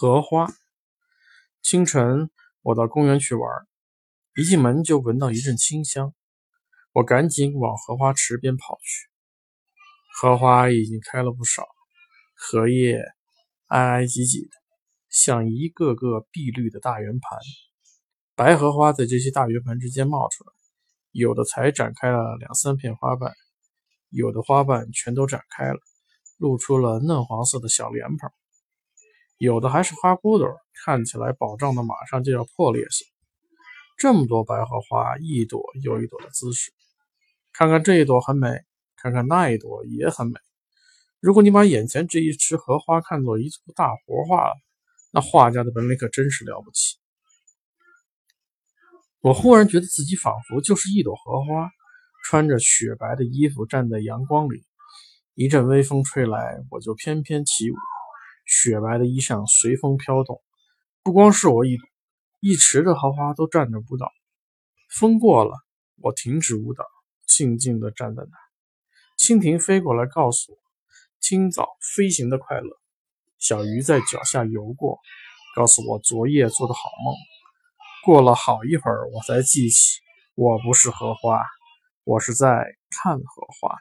荷花。清晨，我到公园去玩，一进门就闻到一阵清香，我赶紧往荷花池边跑去。荷花已经开了不少，荷叶挨挨挤挤的，像一个个碧绿的大圆盘。白荷花在这些大圆盘之间冒出来，有的才展开了两三片花瓣，有的花瓣全都展开了。露出了嫩黄色的小莲蓬，有的还是花骨朵，看起来饱胀的马上就要破裂似的。这么多白荷花，一朵又一朵的姿势，看看这一朵很美，看看那一朵也很美。如果你把眼前这一池荷花看作一幅大活画，那画家的本领可真是了不起。我忽然觉得自己仿佛就是一朵荷花，穿着雪白的衣服站在阳光里。一阵微风吹来，我就翩翩起舞，雪白的衣裳随风飘动。不光是我一，一池的荷花都站着舞蹈。风过了，我停止舞蹈，静静地站在那。蜻蜓飞过来，告诉我清早飞行的快乐。小鱼在脚下游过，告诉我昨夜做的好梦。过了好一会儿，我才记起，我不是荷花，我是在看荷花。